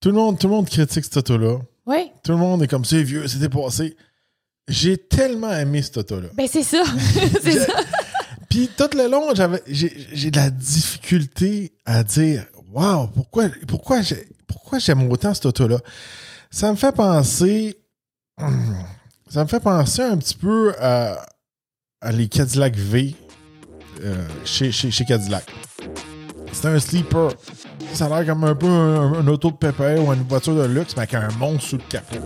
Tout le monde, tout le monde critique cette auto-là. Oui. Tout le monde est comme c'est vieux, c'est dépassé. J'ai tellement aimé cette auto-là. Ben, c'est ça. c'est ça. Puis tout le long, j'avais j'ai j'ai de la difficulté à dire Waouh, pourquoi pourquoi j'ai pourquoi j'aime autant cette auto-là? Ça me fait penser. Ça me fait penser un petit peu à, à les Cadillac V euh, chez, chez, chez Cadillac. C'est un sleeper. Ça a l'air comme un peu un, auto de pépère ou une voiture de luxe, mais avec un monstre sous le capot.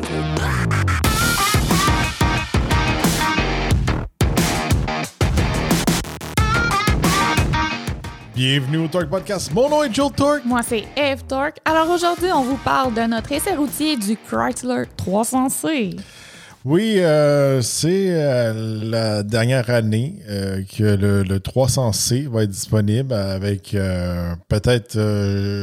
Bienvenue au Torque Podcast. Mon nom est Joe Torque. Moi, c'est Eve Torque. Alors aujourd'hui, on vous parle de notre essai routier du Chrysler 300C. Oui, euh, c'est euh, la dernière année euh, que le, le 300C va être disponible avec peut-être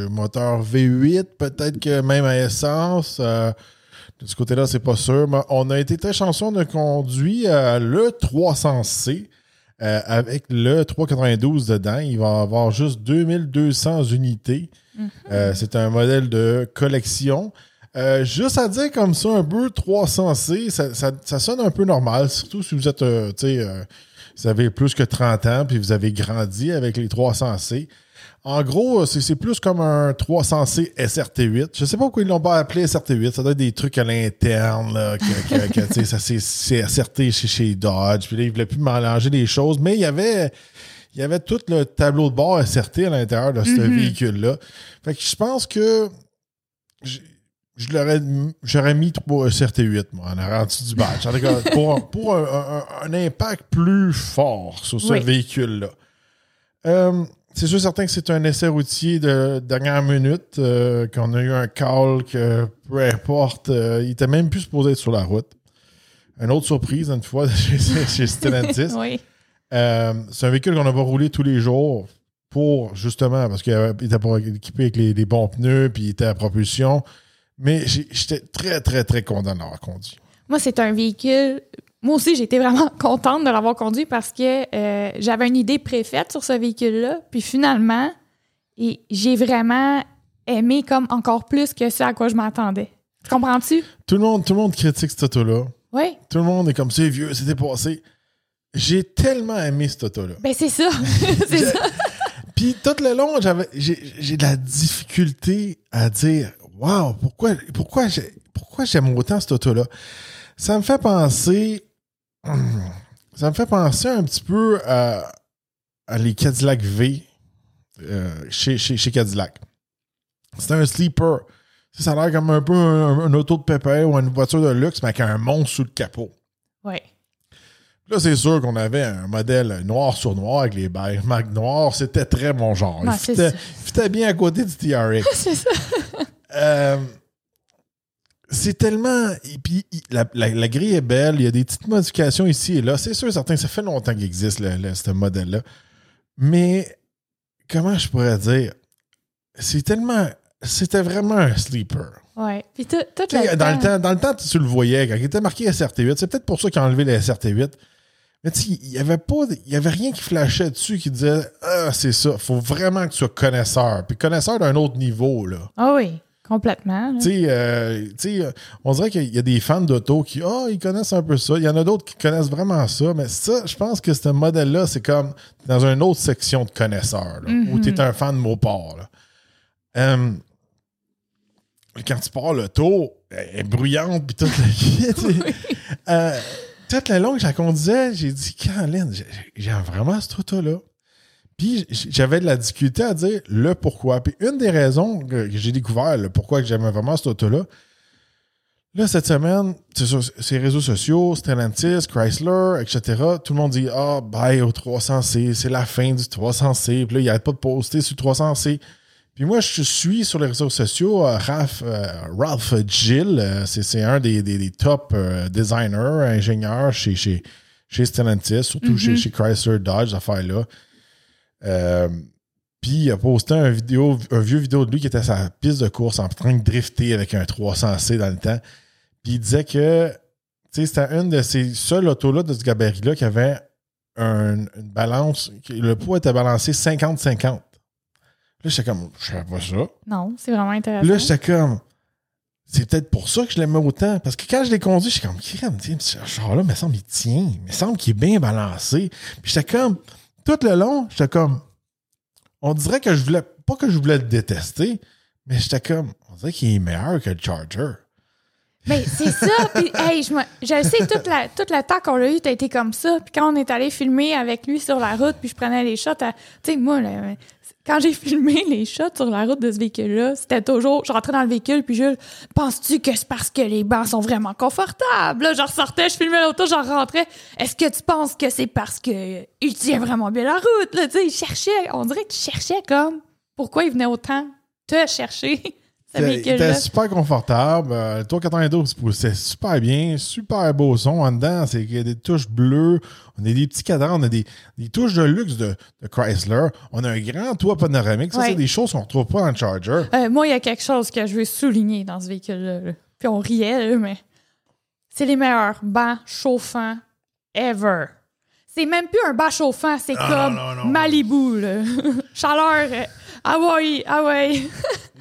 moteur V8, peut-être que même à essence. De ce côté-là, c'est pas sûr. Mais on a été très chanceux, on a conduit le 300C. euh, avec le 392 dedans, il va avoir juste 2200 unités. Euh, c'est un modèle de collection. Euh, juste à dire comme ça, un peu 300C, ça, ça- ça sonne un peu normal, surtout si vous êtes, euh, tu sais, euh, vous avez plus que 30 ans puis vous avez grandi avec les 300C. En gros, c'est c'est plus comme un 300C SRT8. Je sais pas pourquoi ils l'ont pas appelé SRT8. Ça doit être des trucs à l'interne, là, que, que- que, tu sais, ça c'est- c'est SRT chez, chez Dodge. Puis là, ils voulaient plus mélanger les choses. Mais il y avait, il y avait tout le tableau de bord SRT à l'intérieur de ce véhicule-là. Fait que je pense que je, l'aurais, j'aurais mis trois SRT8, moi, en rendu du badge. En tout cas, pour, pour un, un- un impact plus fort sur ce Oui. véhicule-là. Euh, c'est sûr certain que c'est un essai routier de dernière minute, euh, qu'on a eu un call que peu importe, euh, il était même plus supposé être sur la route. Une autre surprise, une fois, chez, chez Stellantis. Oui. Euh, c'est un véhicule qu'on n'a pas roulé tous les jours pour justement parce qu'il était pas équipé avec les, les bons pneus puis il était à propulsion. Mais j'étais très, très, très content de l'avoir conduit. Moi, c'est un véhicule. Moi aussi, j'étais vraiment contente de l'avoir conduit parce que euh, j'avais une idée préfaite sur ce véhicule-là. Puis finalement, j'ai vraiment aimé comme encore plus que ce à quoi je m'attendais. Tu comprends-tu? Tout le monde, tout le monde critique cette auto-là. Oui. Tout le monde est comme c'est vieux, c'est dépassé. J'ai tellement aimé cette auto-là. Ben, c'est ça. c'est ça. Puis tout le long, j'avais, j'ai de la difficulté à dire Waouh, pourquoi, pourquoi, j'ai, pourquoi j'aime autant cette auto-là? Ça me fait penser. Ça me fait penser un petit peu à, à les Cadillac V euh, chez, chez, chez Cadillac. C'est un sleeper. Ça, a l'air comme un peu un, un auto de pépère ou une voiture de luxe, mais avec un monstre sous le capot. Oui. Là, c'est sûr qu'on avait un modèle noir sur noir avec les marques noires. C'était très mon genre. Ouais, il fitait, il fitait bien à côté du TRX. C'est ça. Euh, c'est tellement. Et puis, la, la- la grille est belle. Il y a des petites modifications ici et là. C'est sûr, certain, ça fait longtemps qu'il existe, le- le- ce modèle-là. Mais, comment je pourrais dire? C'est tellement. C'était vraiment un sleeper. Oui. Puis tout, dans, le temps- dans le temps, tu le voyais, quand il était marqué SRT8, c'est peut-être pour ça qu'ils ont enlevé le SRT8. Mais tu sais, il n'y avait pas, il y avait rien qui flashait dessus qui disait Ah, c'est ça, faut vraiment que tu sois connaisseur. Puis connaisseur d'un autre niveau, là. Ah oui, complètement. Tu sais, euh, euh, on dirait qu'il y a des fans d'auto qui, ah, ils connaissent un peu ça. Il y en a d'autres qui connaissent vraiment ça. Mais ça, je pense que ce modèle-là, c'est comme dans une autre section de connaisseurs, là, où tu es un fan de Mopar. Là. Euh, quand tu pars l'auto, elle est bruyante, puis toute la sais. Euh, toute la longue, je la conduisais, j'ai dit, Caroline, j'ai- j'aime vraiment cette auto-là. Puis j'avais de la difficulté à dire le pourquoi. Puis une des raisons que j'ai découvert le pourquoi que j'aimais vraiment cette auto-là, là, cette semaine, c'est sur ces réseaux sociaux, Stellantis, Chrysler, etc., tout le monde dit Ah, bye au 300C, c'est la fin du 300C. Puis là, il n'y a pas de poster sur le 300C. Puis moi, je suis sur les réseaux sociaux, euh, Ralph, euh, Ralph Gill, euh, c'est un des, des- des top designers, ingénieurs chez, chez, chez Stellantis, surtout chez, chez Chrysler Dodge, affaire-là. Euh, puis il a posté un, vidéo, un vieux vidéo de lui qui était à sa piste de course en train de drifter avec un 300C dans le temps. Puis il disait que c'était une de ces seules autos-là de ce gabarit-là qui avait un- une balance, le poids était balancé 50-50. Là, j'étais comme, je savais pas ça. Non, c'est vraiment intéressant. Là, j'étais comme, c'est peut-être pour ça que je l'aimais autant. Parce que quand je l'ai conduit, je suis comme, crème, ce char-là, me semble, il tient. Il me semble qu'il est bien balancé. Puis j'étais comme, tout le long, j'étais comme, on dirait que je voulais, pas que je voulais le détester, mais j'étais comme, on dirait qu'il est meilleur que le Charger. Mais c'est ça. Puis, hey, je, me- je sais, toute la, tout le temps qu'on l'a eu, t'as été comme ça. Puis quand on est allé filmer avec lui sur la route, puis je prenais les shots, tu sais, moi, là, quand j'ai filmé les shots sur la route de ce véhicule-là, c'était toujours, je rentrais dans le véhicule, puis je, penses-tu que c'est parce que les bancs sont vraiment confortables? Là, je ressortais, je filmais l'auto, j'en rentrais. Est-ce que tu penses que c'est parce que il tient vraiment bien la route? Là, tu sais, il cherchait, on dirait que tu cherchais comme, pourquoi il venait autant te chercher, ce Il véhicule-là? était super confortable. Le Tour 92 poussait super bien. Super beau son en dedans. C'est qu'il y a des touches bleues. On a des petits cadrans. On a des, des touches de luxe de, de Chrysler. On a un grand toit panoramique. Ça, Ouais. c'est des choses qu'on ne retrouve pas dans le Charger. Euh, moi, il y a quelque chose que je veux souligner dans ce véhicule-là. là. Puis on riait, mais c'est les meilleurs bancs chauffants ever. C'est même plus un banc chauffant, c'est comme non, non. Malibu, là. Chaleur, euh, ah ouais, ah ouais.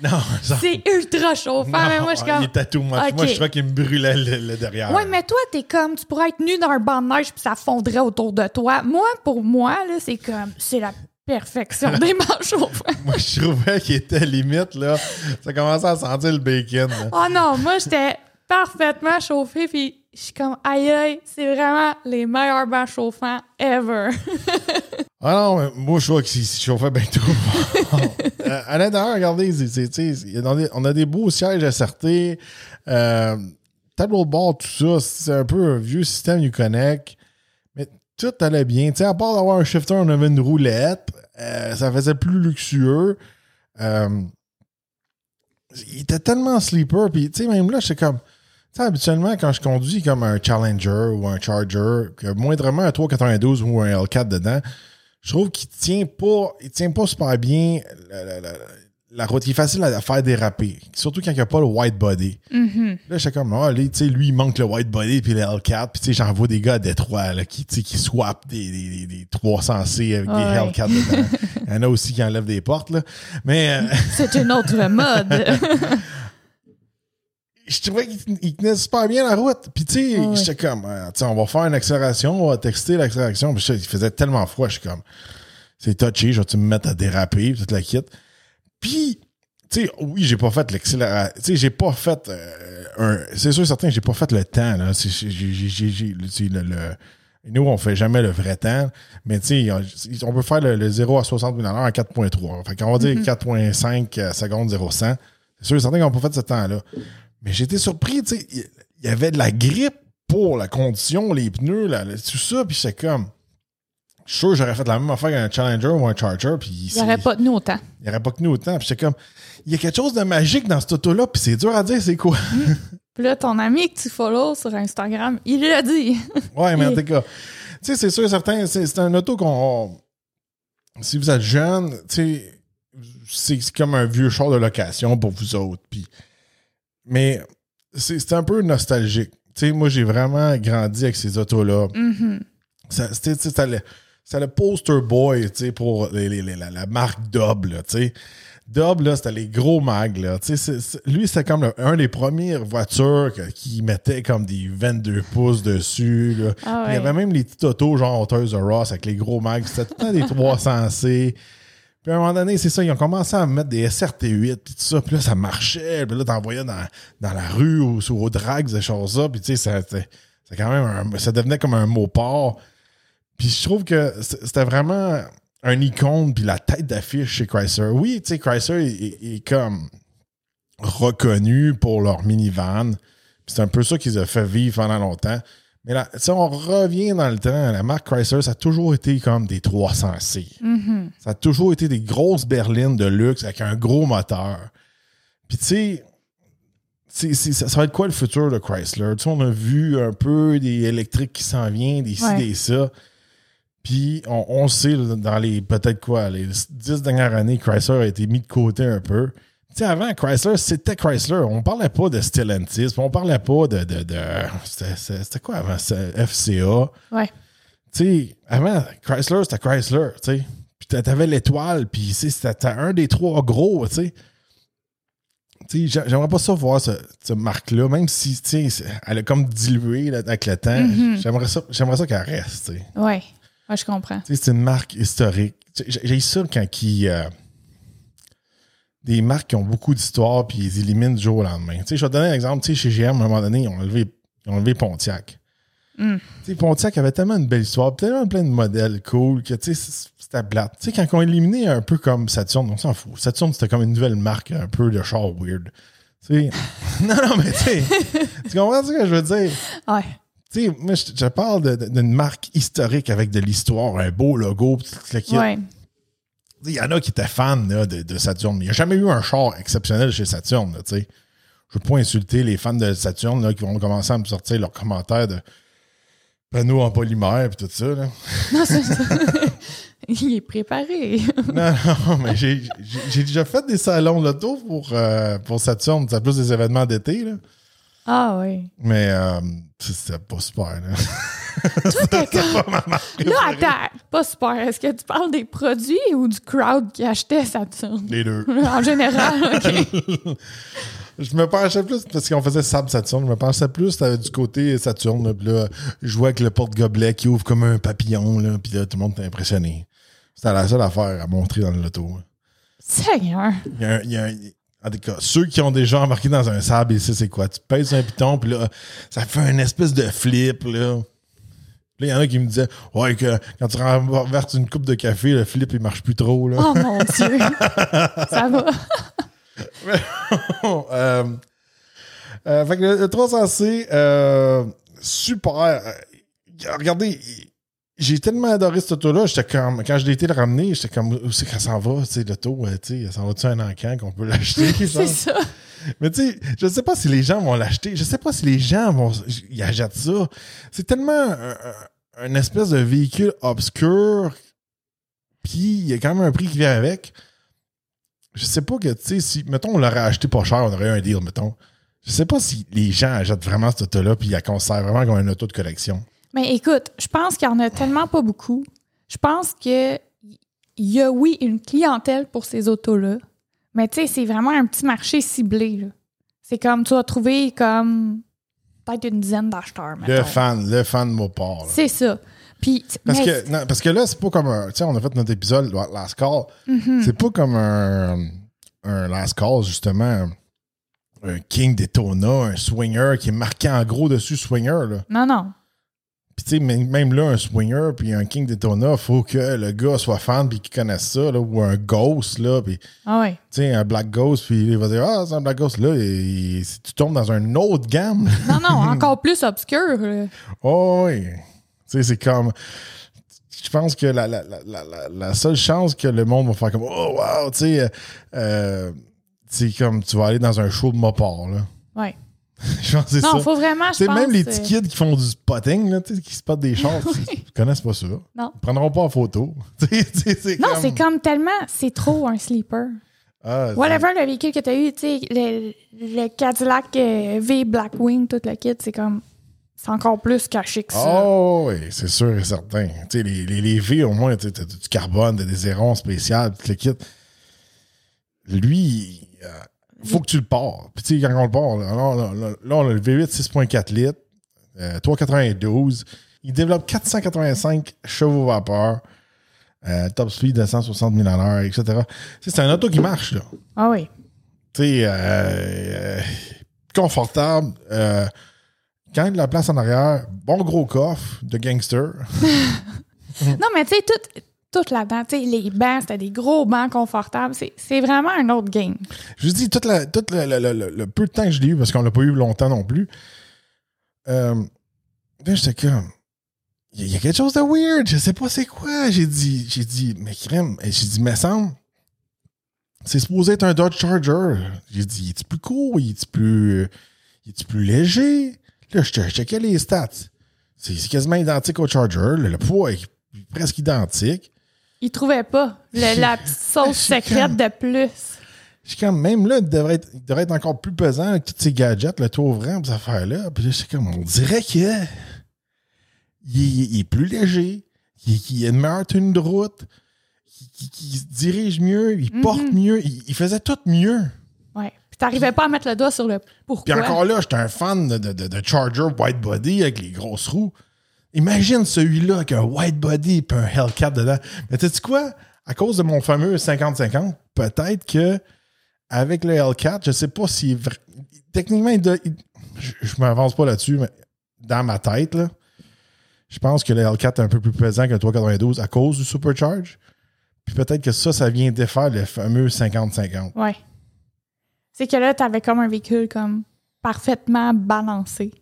Non, ça- c'est ultra chauffant, mais moi, je il comme... était tout. Ok. Moi, je crois qu'il me brûlait le, le derrière. Ouais, mais toi, t'es comme, tu pourrais être nu dans un banc de neige puis ça fondrait autour de toi. Moi, pour moi, là, c'est comme, c'est la perfection des chauffants. Moi, je trouvais qu'il était limite, là. Ça commençait à sentir le bacon. là. Oh non, moi, j'étais parfaitement chauffée, puis je suis comme, aïe aïe, c'est vraiment les meilleurs bancs chauffants ever. Ah non, mais moi, je vois qu'il se chauffait bien trop. Euh, à l'intérieur, regardez, on a des beaux sièges assertés. Euh, tableau de bord, tout ça, c'est un peu un vieux système Uconnect. Mais tout allait bien. Sais, à part d'avoir un shifter, on avait une roulette. Euh, ça faisait plus luxueux. Il était tellement sleeper. Puis, tu sais, même là, j'étais comme. Tu sais, habituellement, quand je conduis comme un Challenger ou un Charger, que moindrement un 392 ou un L4 dedans, je trouve qu'il tient pas, il tient pas super bien la, la- la- la route. Il est facile à faire déraper. Surtout quand il n'y a pas le white body. Là, j'étais comme, ah, lui, tu sais, lui, il manque le white body puis le L4. Puis, tu sais, j'en vois des gars à Détroit, là, qui, tu sais, qui swappent des, des, des, des 300C avec des Ouais. L4 dedans. Il y en a aussi qui enlèvent des portes, là. Mais, euh, C'est une autre mode. je trouvais qu'il il tenait super bien la route. Puis, tu sais, Ouais. j'étais comme, sais, on va faire une accélération, on va texter l'accélération. Puis, il faisait tellement froid, je suis comme, c'est touché, je vais-tu me mettre à déraper, toute la kit. Puis, tu sais, oui, j'ai pas fait l'accélération. Tu sais, j'ai pas fait euh, un. C'est sûr, certain que j'ai pas fait le temps, là. J'ai- le, le- nous, on fait jamais le vrai temps, mais tu sais, on- peut faire le, le 0 à 60 000 en 4.3. Fait qu'on va dire 4.5 euh, secondes 0 100. C'est sûr, certain qu'on n'a pas fait ce temps-là. Mais été surpris, tu sais, il y avait de la grippe pour la condition, les pneus, là, tout ça, puis c'est comme. Je suis sûr que j'aurais fait la même affaire qu'un Challenger ou un Charger, puis Il n'y aurait pas tenu autant. il n'y aurait pas que nous autant. Puis j'étais comme, il y a quelque chose de magique dans cette auto-là, puis c'est dur à dire c'est quoi. Puis là, ton ami que tu follow sur Instagram, il l'a dit. ouais, mais en tout cas, tu sais, c'est sûr certain, c'est un auto qu'on. Si vous êtes jeune, tu sais, c'est c'est comme un vieux char de location pour vous autres. Puis, mais c'est un peu nostalgique. Moi, j'ai vraiment grandi avec ces autos-là. C'était- C'était le, le poster boy pour les- les- les- la, la marque Dob. Là. Dob, là, c'était les gros mags. Là, lui, c'était comme le- un des premières voitures qui mettait comme des 22 pouces dessus. là. Ah Il y avait même les petits autos genre Toys R Us avec les gros mags. C'était tout le temps des 300C. Puis à un moment donné, c'est ça, ils ont commencé à mettre des SRT8 puis tout ça, puis là, ça marchait, puis là, t'envoyais dans, dans la rue ou sur au drags, ces choses-là, puis tu sais, ça, quand même un- ça devenait comme un mot port. Puis je trouve que c'était vraiment un icône, puis la tête d'affiche chez Chrysler. Oui, tu sais, Chrysler est, est- est comme reconnu pour leur minivan, puis c'est un peu ça qu'ils ont fait vivre pendant longtemps. Mais là, si on revient dans le temps, la marque Chrysler, ça a toujours été comme des 300C. Mhm. Ça a toujours été des grosses berlines de luxe avec un gros moteur. Puis tu sais, ça, ça va être quoi le futur de Chrysler? Tu sais, on a vu un peu des électriques qui s'en viennent, des ci, Ouais. des ça. Puis on, on sait, dans les peut-être quoi, les dix dernières années, Chrysler a été mis de côté un peu. Sais, avant, Chrysler, c'était Chrysler. On parlait pas de Stellantis, on parlait pas de. de, de c'était- quoi avant? FCA Ouais. tu sais, avant, Chrysler, c'était Chrysler, tu sais. Puis t'a- t'avais l'étoile, puis c'était un des trois gros, tu sais. J'aimerais pas ça voir ce, ce marque-là, même si, tu sais, c'est- elle a comme dilué là, avec le temps. Mm-hmm. J'aimerais ça, qu'elle reste, tu sais. Ouais. Je comprends. C'est une marque historique. J'ai ça quand qui euh, des marques qui ont beaucoup d'histoire puis ils éliminent du jour au lendemain. Tu sais, je vais te donner un exemple. Tu sais, chez GM, à un moment donné, ils ont enlevé, ils ont enlevé Pontiac. Mm. Tu sais, Pontiac avait tellement une belle histoire, tellement plein de modèles cool que tu sais, c'était plate. Tu sais, quand ils ont éliminé un peu comme Saturn, on s'en fout. Saturn, c'était comme une nouvelle marque un peu de char weird. Tu sais, non, non, mais tu sais, tu comprends ce que je veux dire? Ouais. Tu sais, moi, je, je parle d'une marque historique avec de l'histoire, un beau logo, tout le kit. Ouais. Il y en a qui étaient fans là, de, de Saturn. Il n'y a jamais eu un char exceptionnel chez Saturn. là, tu sais. Je ne veux pas insulter les fans de Saturn là, qui vont commencer à me sortir leurs commentaires de panneaux en polymère et tout ça. là. Non, c'est ça. Il est préparé. non, non, mais j'ai j'ai- déjà fait des salons l'auto pour, euh, pour Saturn. C'est plus des événements d'été. là. Ah oui. Mais euh, c'était pas super. Là. Toi, t'es comme- Là, attends, pas super. Est-ce que tu parles des produits ou du crowd qui achetait Saturn? Les deux. En général, OK. Je me penchais plus, parce qu'on faisait Sable Saturne, je me penchais plus euh, du côté Saturne. Puis là, je jouais avec le porte-gobelet qui ouvre comme un papillon, là, puis là, tout le monde était impressionné. C'était la seule affaire à montrer dans le loto. Seigneur. Il y a un- il y a en tout cas, ceux qui ont déjà embarqué dans un sable, ici, c'est quoi? Tu pèses un piton, puis là, ça fait une espèce de flip, là. Là, il y en a qui me disaient, ouais, que quand tu renverses une coupe de café, le flip, il marche plus trop, là. Oh mon Dieu. Ça va. euh, euh, fait que le, le 300C, euh, super. Regardez, j'ai tellement adoré cette auto-là. J'étais comme, quand je l'ai été le ramener, j'étais comme, où c'est qu'elle s'en va, tu sais, l'auto, tu sais, s'en va-tu un encan qu'on peut l'acheter? C'est ça. Mais tu sais, je sais pas si les gens vont l'acheter. Je sais pas si les gens vont y achètent ça. C'est tellement un, espèce de véhicule obscur. Puis il y a quand même un prix qui vient avec. Je sais pas que, tu sais, si, mettons, on l'aurait acheté pas cher, on aurait eu un deal, mettons. Je sais pas si les gens achètent vraiment cette auto-là, puis ils la conservent vraiment comme une auto de collection. Mais écoute, je pense qu'il y en a tellement pas beaucoup. Je pense que il y a, oui, une clientèle pour ces autos-là. Mais tu sais, c'est vraiment un petit marché ciblé. C'est comme, tu vas trouver comme peut-être une dizaine d'acheteurs. Le fan, le fan de Mopar. C'est ça. Puis, Parce que, non, parce que là, c'est pas comme un. Tu sais, on a fait notre épisode Last Call. Mhm. C'est pas comme un, un Last Call, justement. Un King Daytona, un swinger qui est marqué en gros dessus swinger. Là. Non, non. Puis tu sais, même là, un swinger puis un King Daytona, faut que le gars soit fan puis qu'il connaisse ça, là, ou un Ghost, là, puis tu Ah ouais. sais, un Black Ghost, puis il va dire Ah, c'est un Black Ghost, là, et, si tu tombes dans une autre gamme. Non, non, encore plus obscur. Oh, oui. Tu sais, c'est comme. Je pense que la, la, la, la, seule chance que le monde va faire comme Oh, wow, tu sais, euh, euh, c'est comme tu vas aller dans un show de Mopar, là. Ouais. Je pense que c'est Non, faut vraiment, je C'est pense... même les euh, petits kids qui font du spotting, là, qui spotent des chars, ils connaissent pas ça. Non. Ils prendront pas en photo. C'est Non, comme... c'est comme tellement... C'est trop un sleeper. Ah, Whatever le véhicule que tu as eu, le, le Cadillac euh, V Blackwing, tout le kit, c'est comme. C'est encore plus caché que ça. Oh, oui, c'est sûr et certain. Les, les, les V, au moins, tu t'as du carbone, t'as des aérons spéciaux, tout le kit. Lui, euh, faut que tu le pars. Puis, tu sais, quand on le part, là, là, là, là, on a le V8 6.4 litres, euh, 392. Il développe 485 chevaux vapeur, euh, top speed de 160 000 à l'heure, etc. C'est un auto qui marche, là. Ah oui. Tu sais, euh, euh, confortable. euh, quand il y a de la place en arrière, bon gros coffre de gangster. Non, mais tu sais, tout, tout là-dedans, tu sais, les bancs, c'était des gros bancs confortables. C'est vraiment un autre game. Je vous dis, tout, le, peu de temps que je l'ai eu, parce qu'on l'a pas eu longtemps non plus, euh, j'étais comme, il y, a- quelque chose de weird, je sais pas c'est quoi. J'ai dit, j'ai dit, mais crème, j'ai dit, mais semble, c'est supposé être un Dodge Charger. J'ai dit, il est plus court, il est plus, il est plus léger? Là, je, checkais les stats. C'est quasiment identique au Charger. Le poids est presque identique. Ils trouvaient pas le- la petite sauce secrète de plus. Je suis comme, même là, il devrait, être, il devrait être encore plus pesant avec tous ces gadgets, le tour ouvrant, ces affaires-là. Puis là, c'est comme, on dirait que il, est- il est plus léger, il, il a une meilleure tenue de route, il, il- il se dirige mieux, il porte mieux, il, il faisait tout mieux. Ouais. Puis t'arrivais pas à mettre le doigt sur le pourquoi. Puis encore là, j'étais un fan de, de, de- de Charger white body avec les grosses roues. Imagine celui-là avec un white body et un Hellcat dedans. Mais tu sais quoi? À cause de mon fameux 50-50, peut-être que avec le Hellcat, je sais pas si techniquement, je, je m'avance pas là-dessus, mais dans ma tête, je pense que le Hellcat est un peu plus pesant que le 392 à cause du Supercharge. Puis peut-être que ça, ça vient défaire le fameux 50-50. Ouais. C'est que là, t'avais comme un véhicule comme parfaitement balancé.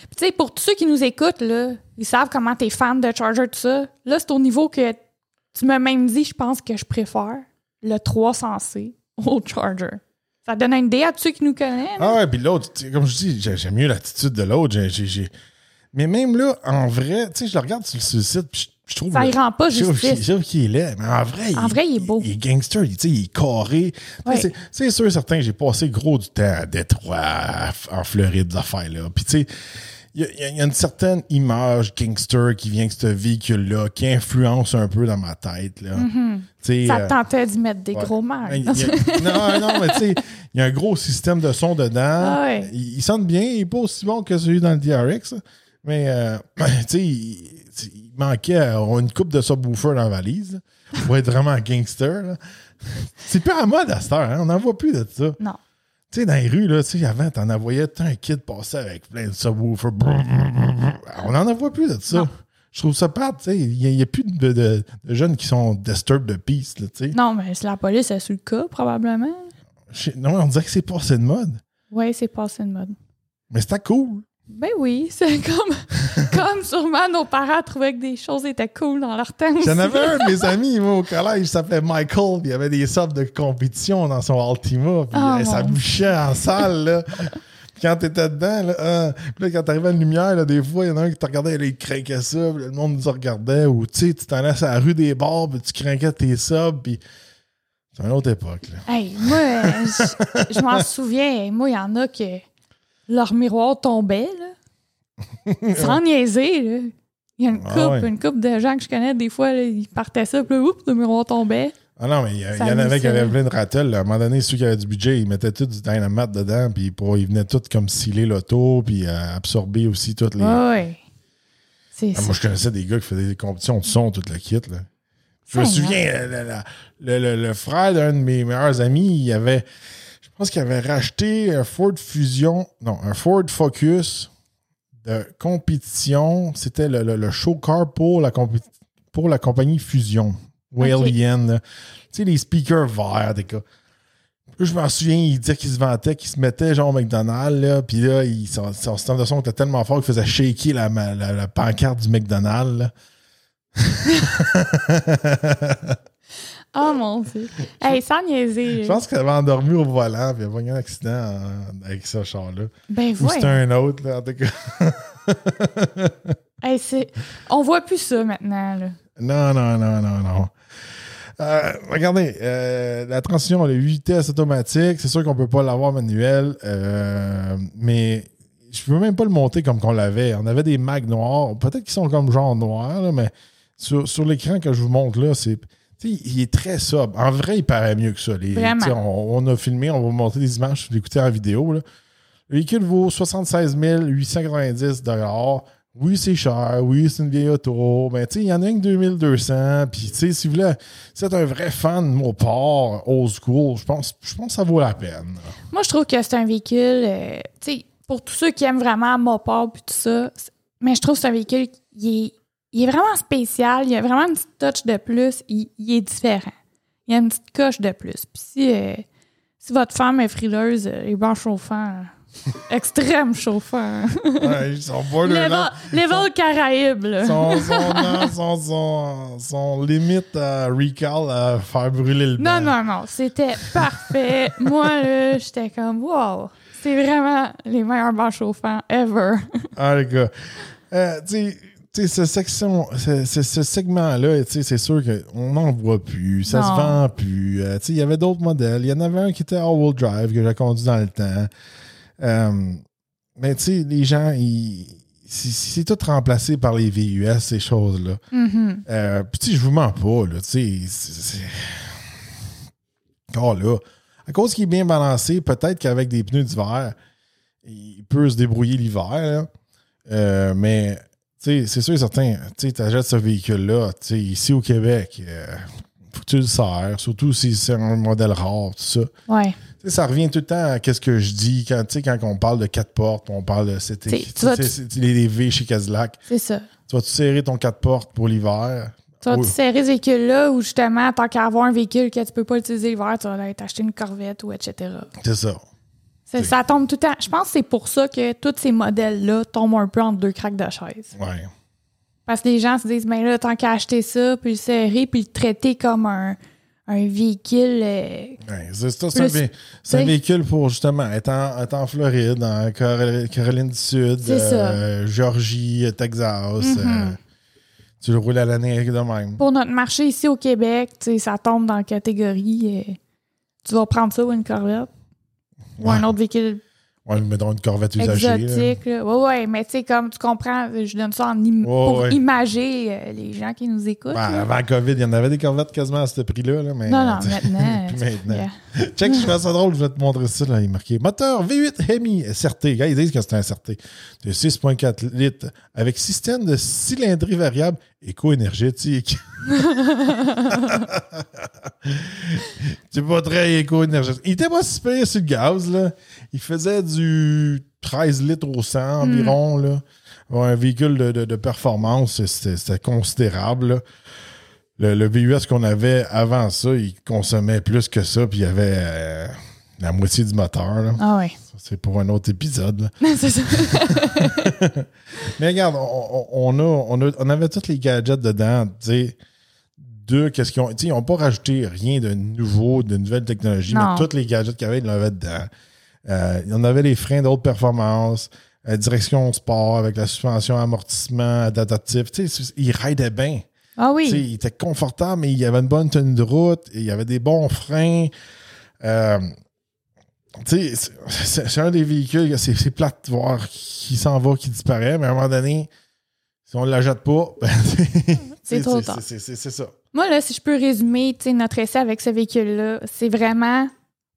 Puis tu sais, pour tous ceux qui nous écoutent, là, ils savent comment t'es fan de Charger, tout ça. Là, c'est au niveau que tu m'as même dit, je pense que je préfère le 300C au Charger. Ça donne une idée à ceux qui nous connaissent. Ah ouais, puis l'autre, comme je dis, j'ai- j'aime mieux l'attitude de l'autre. Mais même là, en vrai, tu sais, je le regarde sur, le site, je, trouve. Ça y rend pas justice. qu'il- je trouve qu'il est laid, mais en vrai, En vrai, il est beau. Il est gangster, il, il est carré. Ouais. c'est- sûr, certain, j'ai passé gros du temps à Détroit, en Floride, des affaires-là. Puis tu sais, il y, a- y une certaine image gangster qui vient de ce véhicule-là, qui influence un peu dans ma tête. Là. Mm-hmm. Ça euh, te tentait d'y mettre des Ouais. gros y a- non, non, mais tu sais, il y a un gros système de son dedans. Ah ouais. il, sonne bien, il n'est pas aussi bon que celui dans le DRX. Mais, euh, tu sais, il, manquait euh, une coupe de subwoofer dans la valise là, pour être vraiment gangster. C'est plus à mode à cette heure, hein, on n'en voit plus de ça. Non. Tu sais, dans les rues, là, tu sais, avant, t'en en voyais tant un kid passer avec plein de subwoofers. On n'en voit plus de ça. Non. Je trouve ça plate, tu sais. Il n'y a, plus de, de- de jeunes qui sont disturbed de peace, tu sais. Non, mais c'est la police est sur le cas, probablement. Non, on dirait que c'est passé de mode. Oui, c'est passé de mode. Mais c'était cool. Ben oui, c'est comme, comme sûrement nos parents trouvaient que des choses étaient cool dans leur temps. J'en avais un de mes amis, moi, au collège, il s'appelait Michael, puis il y avait des subs de compétition dans son Altima, puis Oh, euh, ça bouchait en salle, là. Puis quand t'étais dedans, là, euh, puis là, quand t'arrivais à la lumière, là, des fois, il y en a un qui te regardait, il craquait ça, puis le monde nous regardait, ou tu sais, tu t'en allais à la rue des bars, puis tu craquais tes subs, puis c'est une autre époque, là. Hey, moi, je, je m'en souviens. Moi, il y en a que leur miroir tombait, là. Sans niaiser, là. Il y a une Ah couple, ouais. une couple de gens que je connais, des fois, là, ils partaient ça, puis là, oups, le miroir tombait. Ah non, mais il y, en avait qui avaient plein de ratels. là. À un moment donné, ceux qui avaient du budget, ils mettaient tout du dynamite dedans, puis pour, ils venaient tous comme sceller l'auto, puis euh, absorber aussi toutes les. Ouais, ouais. Ah, moi, je connaissais des gars qui faisaient des compétitions de son, toute la kit. Là. Je me souviens, euh, le, le- le frère d'un de mes meilleurs amis, il avait, pense qu'il avait racheté un Ford Fusion, non, un Ford Focus de compétition. C'était le, le- le show car pour la, pour la compagnie Fusion, Walian. là. Tu sais, les speakers verts, des. Là, je m'en souviens, il disait qu'il se vantait, qu'il se mettait genre au McDonald's, là, puis là, il, son, son système de son était tellement fort qu'il faisait shaker la, la, la pancarte du McDonald's. là. Oh mon Dieu. Hey, sans niaiser. Je pense qu'elle avait endormi au volant, puis il y a pas eu un accident en- avec ce char-là. Ben Ou c'était ouais. un autre, là, en tout cas. Hey, c'est... On voit plus ça maintenant, là. Non, non, non, non, non. Euh, regardez, euh, la transition, elle a 8 vitesses automatiques. C'est sûr qu'on peut pas l'avoir manuel, euh, mais je peux même pas le monter comme qu'on l'avait. On avait des mags noirs. Peut-être qu'ils sont comme genre noirs, là, mais sur, sur l'écran que je vous montre là, c'est. Il est très sobre. En vrai, il paraît mieux que ça. Les- On, on a filmé, on va montrer des images, je vais l'écouter en vidéo. là. Le véhicule vaut 76 890 Oui, c'est cher. Oui, c'est une vieille auto. Mais il y en a une 2200. Puis si vous voulez, si vous êtes un vrai fan de Mopar, old school, je pense, je pense que ça vaut la peine. Moi, je trouve que c'est un véhicule, euh, pour tous ceux qui aiment vraiment Mopar puis tout ça, mais je trouve que c'est un véhicule qui est, il est vraiment spécial, il y a vraiment une petite touch de plus, il, il est différent. Il y a une petite coche de plus. Puis si, euh, si votre femme est frileuse, euh, les bancs chauffants, extrême chauffant. Ouais, ils sont level, borderline. level Caraïbes, là. Son, son, non, son, son, son limite à recall à faire brûler le Non, non, non, c'était parfait. Moi, là, j'étais comme, wow, c'est vraiment les meilleurs bancs chauffants ever. Ah, les gars. Euh, tu sais, tu sais, ce, section, ce, ce- ce segment-là, c'est sûr qu'on n'en voit plus. Ça se vend plus. Euh, il y avait d'autres modèles. Il y en avait un qui était all-wheel drive que j'ai conduit dans le temps. Euh, mais tu sais, les gens, ils- c'est tout remplacé par les VUS, ces choses-là. Euh, Puis, tu sais, je vous mens pas, là. Tu sais, Oh là. À cause qu'il est bien balancé, peut-être qu'avec des pneus d'hiver, il peut se débrouiller l'hiver. Euh, mais c'est sûr et certain, tu achètes ce véhicule-là, ici au Québec, euh, faut que tu le sers, surtout si c'est un modèle rare, tout ça. Ouais. Tu sais, ça revient tout le temps à qu'est-ce que je dis quand, quand on parle de quatre portes, on parle de c'était, T'sais, les, V chez Cadillac. C'est ça. Tu vas-tu serrer ton quatre portes pour l'hiver? Tu vas Oui. te serrer ce véhicule-là ou justement, tant qu'à avoir un véhicule que tu peux pas utiliser l'hiver, tu vas aller t'acheter une Corvette ou etc. C'est ça. Ça, ça tombe tout le temps. Je pense que c'est pour ça que tous ces modèles-là tombent un peu entre deux craques de chaise. Ouais. Parce que les gens se disent, mais là, tant qu'à acheter ça, puis le serrer, puis le traiter comme un, un véhicule. euh, Ouais, c'est ça, c'est un, vé- un véhicule pour justement être en, être en Floride, en Caroline du Sud, euh, Georgie, euh, Texas. Mhm. euh, tu le roules à l'année de même. pour notre marché ici au Québec, ça tombe dans la catégorie. euh, tu vas prendre ça ou une Corvette. Ou un autre véhicule Ouais, mais dans une Corvette usagée. là. exotique. là. Ouais, ouais, mais tu sais, comme tu comprends, je donne ça en im- pour ouais. imager euh, les gens qui nous écoutent. Ben, là. avant la COVID, il y en avait des Corvettes quasiment à ce prix-là. là, mais, non, non, maintenant. puis maintenant. yeah. Check, je fais ça drôle, je vais te montrer ça. Là, il est marqué moteur V8 Hemi SRT. Gars, ils disent que c'est un SRT de 6,4 litres avec système de cylindrée variable éco-énergétique. c'est pas très éco-énergétique. Il était pas si pire sur le gaz. Là. Il faisait du 13 litres au 100 environ. Là. Un véhicule de, de- de performance, c'était c'était considérable. là. Le, le VUS qu'on avait avant ça, il consommait plus que ça, puis il y avait euh, la moitié du moteur. là. Ah ouais. C'est pour un autre épisode. c'est ça. Mais regarde, on, on- on a, on, a- on avait tous les gadgets dedans. tu sais, De qu'est-ce qu'ils ont. Ils n'ont pas rajouté rien de nouveau, de nouvelles technologies, Non. mais tous les gadgets qu'il y avait, ils l'avaient dedans. Euh, il y en avait les freins d'autres performances, euh, direction sport avec la suspension amortissement adaptatif. Ils ridaient bien. Ah oui. il était confortable, mais il y avait une bonne tenue de route, il y avait des bons freins. Euh, tu sais, c'est- un des véhicules, c'est c'est plate de voir qui s'en va, qui disparaît, mais à un moment donné, si on ne la jette pas, ben, C'est trop tard. c'est- ça. Moi, là, si je peux résumer notre essai avec ce véhicule-là, c'est vraiment.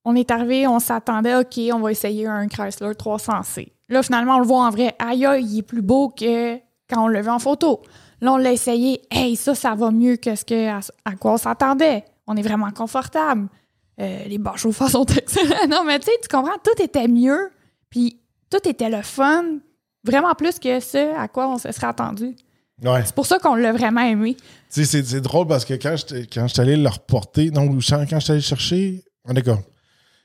On est arrivé, on s'attendait, OK, on va essayer un Chrysler 300C. Là, finalement, on le voit en vrai. Aïe, il est plus beau que quand on l'a vu en photo. Là, on l'a essayé. Hey, ça, ça va mieux que ce que, à, à quoi on s'attendait. On est vraiment confortable. Euh, les bas chauffeurs sont excellents. Non, mais tu sais, tu comprends, tout était mieux. Puis tout était le fun. Vraiment plus que ce à quoi on se serait attendu. Ouais. C'est pour ça qu'on l'a vraiment aimé. Tu sais, c'est c'est drôle parce que quand j'étais quand j'étais allé le reporter, non, quand quand j'étais allé chercher, en tout cas,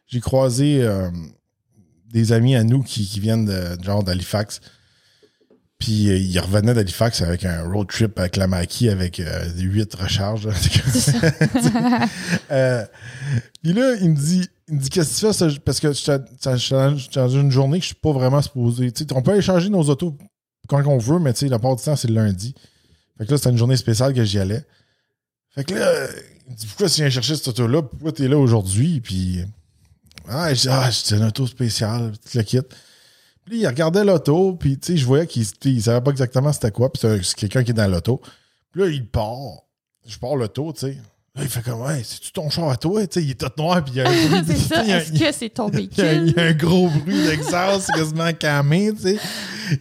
j'ai croisé euh, des amis à nous qui, qui viennent de genre d'Halifax. Puis euh, ils revenaient d'Halifax avec un road trip avec la maquille avec euh, huit recharges. Euh, Puis là, il me dit, il me dit qu'est-ce que tu fais? Parce que j'étais dans une journée que je suis pas vraiment supposé. Tu sais, on peut aller changer nos autos quand on veut, mais la part du temps, c'est le lundi. Fait que là, c'était une journée spéciale que j'y allais. Fait que là, il me dit pourquoi tu viens chercher cette auto-là? Pourquoi t'es là aujourd'hui? Puis ah, je dis, ah, c'est une auto spéciale, tu le quittes. Puis il regardait l'auto, puis tu sais, je voyais qu'il il savait pas exactement c'était quoi, puis c'est un- c'est quelqu'un qui est dans l'auto. Puis là, il part. Je pars l'auto, tu sais. Là, il fait comme, ouais, c'est-tu ton char à toi? Tu sais, il est tout noir, puis il y a un bruit. c'est ça. Est-ce que c'est ton a, il véhicule? y a un gros bruit d'exhaust quasiment camé, tu sais.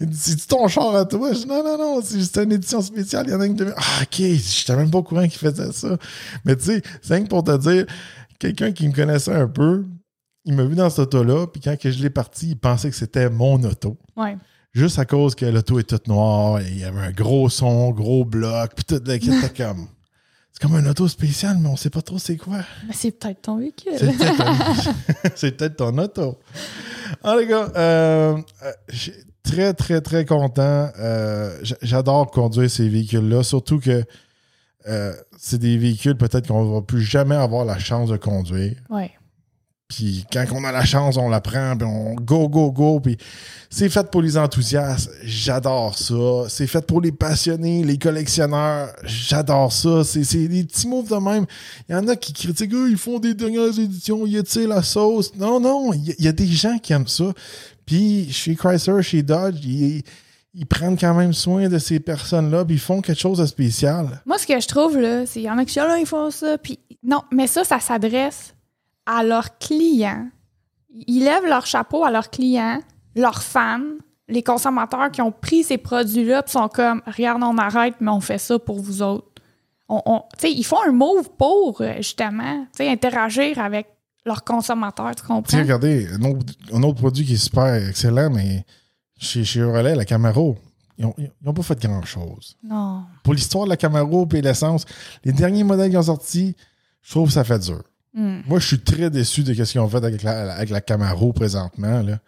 Il dit, c'est-tu ton char à toi? Je dis, non, non, non, c'est juste une édition spéciale. Il y en a une de... Ah, OK, j'étais même pas au courant qu'il faisait ça. Mais tu sais, c'est rien que pour te dire, quelqu'un qui me connaissait un peu, il m'a vu dans cette auto-là, puis quand que je l'ai parti, il pensait que c'était mon auto. Ouais. Juste à cause que l'auto est toute noire, et il y avait un gros son, gros bloc, puis tout le kit était comme... C'est comme un auto spécial, mais on sait pas trop c'est quoi. Mais c'est peut-être ton véhicule. C'est peut-être ton- c'est peut-être ton auto. Ah, les gars, euh, euh, je suis très, très, très content. Euh, J'adore conduire ces véhicules-là, surtout que euh, c'est des véhicules peut-être qu'on va plus jamais avoir la chance de conduire. Ouais. Puis quand on a la chance, on la prend, puis on go, go, go. Puis c'est fait pour les enthousiastes. J'adore ça. C'est fait pour les passionnés, les collectionneurs. J'adore ça. C'est des petits moves de même. Il y en a qui critiquent, Ah, ils font des dernières éditions, y a-t-il la sauce? Non, non, il y, a- des gens qui aiment ça. Puis chez Chrysler, chez Dodge, ils, ils prennent quand même soin de ces personnes-là, puis ils font quelque chose de spécial. Moi, ce que je trouve, là, c'est qu'il y en a qui sont là, ils font ça. Puis non, mais ça, ça s'adresse à leurs clients. Ils lèvent leur chapeau à leurs clients, leurs fans, les consommateurs qui ont pris ces produits-là, sont comme, regarde, on arrête, mais on fait ça pour vous autres. On, on- ils font un move pour, euh, justement, interagir avec leurs consommateurs, tu comprends? regardez, un autre, un autre produit qui est super excellent, mais chez, chez la Camaro, ils n'ont pas fait grand-chose. Non. Pour l'histoire de la Camaro et l'essence, les derniers modèles qui ont sorti, je trouve que ça fait dur. Hmm. Moi, je suis très déçu de ce qu'ils ont fait avec la, avec la Camaro présentement. Là.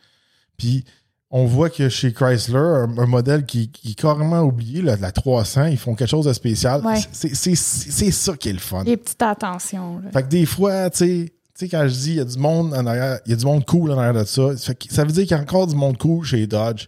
Puis, on voit que chez Chrysler, un, un modèle qui, qui est carrément oublié, là, la 300, ils font quelque chose de spécial. Ouais. C'est- ça qui est le fun. Les petites attentions. là. Fait que des fois, tu sais, tu sais, quand je dis il y a du monde en arrière, il y a du monde cool en arrière de ça, ça, veut dire qu'il y a encore du monde cool chez Dodge.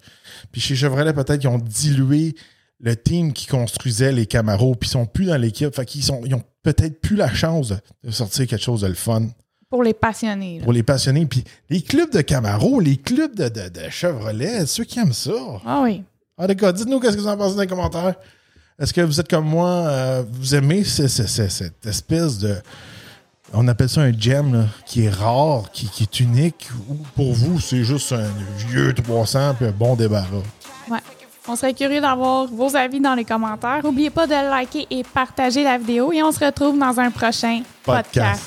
Puis chez Chevrolet, peut-être qu'ils ont dilué le team qui construisait les Camaros, puis ils sont plus dans l'équipe. Fait qu'ils sont, ils ont peut-être plus la chance de, sortir quelque chose de le fun Pour les passionnés. là. pour les passionnés. Puis les clubs de Camaro, les clubs de, de, de Chevrolet, ceux qui aiment ça. Ah oui. Ah, d'accord. Dites-nous qu'est-ce que vous en pensez dans les commentaires. Est-ce que vous êtes comme moi, euh, vous aimez ce- ce- ce- cette espèce de. On appelle ça un gem, là, qui est rare, qui, qui est unique, ou pour vous, c'est juste un vieux 300 puis un bon débarras? Ouais. On serait curieux d'avoir vos avis dans les commentaires. N'oubliez pas de liker et partager la vidéo et on se retrouve dans un prochain podcast.